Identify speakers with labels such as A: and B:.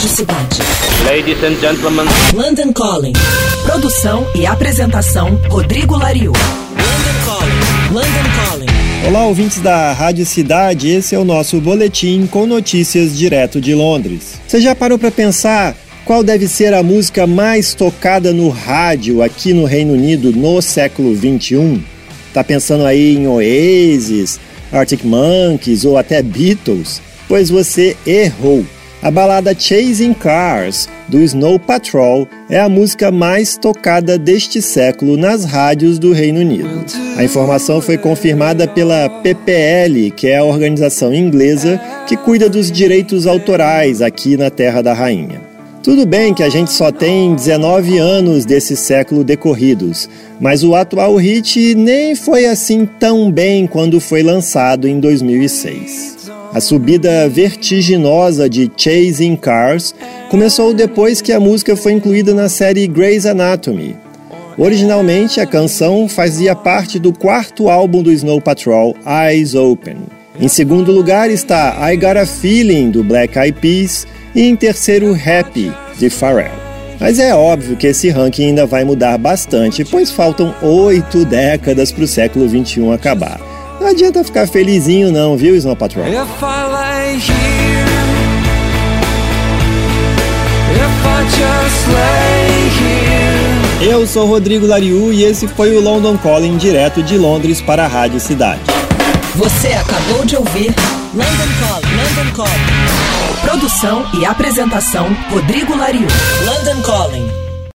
A: Ladies and gentlemen.
B: London Calling. Produção e apresentação Rodrigo Lariu. London Calling. London
C: Calling. Olá, ouvintes da Rádio Cidade. Esse é o nosso boletim com notícias direto de Londres. Você já parou para pensar qual deve ser a música mais tocada no rádio aqui no Reino Unido no século 21? Tá pensando aí em Oasis, Arctic Monkeys ou até Beatles? Pois você errou. A balada Chasing Cars, do Snow Patrol, é a música mais tocada deste século nas rádios do Reino Unido. A informação foi confirmada pela PPL, que é a organização inglesa que cuida dos direitos autorais aqui na Terra da Rainha. Tudo bem que a gente só tem 19 anos desse século decorridos, mas o atual hit nem foi assim tão bem quando foi lançado em 2006. A subida vertiginosa de Chasing Cars começou depois que a música foi incluída na série Grey's Anatomy. Originalmente, a canção fazia parte do quarto álbum do Snow Patrol, Eyes Open. Em segundo lugar está I Got a Feeling, do Black Eyed Peas, e em terceiro, Happy, de Pharrell. Mas é óbvio que esse ranking ainda vai mudar bastante, pois faltam oito décadas para o século XXI acabar. Não adianta ficar felizinho não, viu, Snow Patrol? Eu sou Rodrigo Lariu e esse foi o London Calling direto de Londres para a Rádio Cidade.
B: Você acabou de ouvir London Calling. London Calling. Produção e apresentação Rodrigo Lariu. London Calling.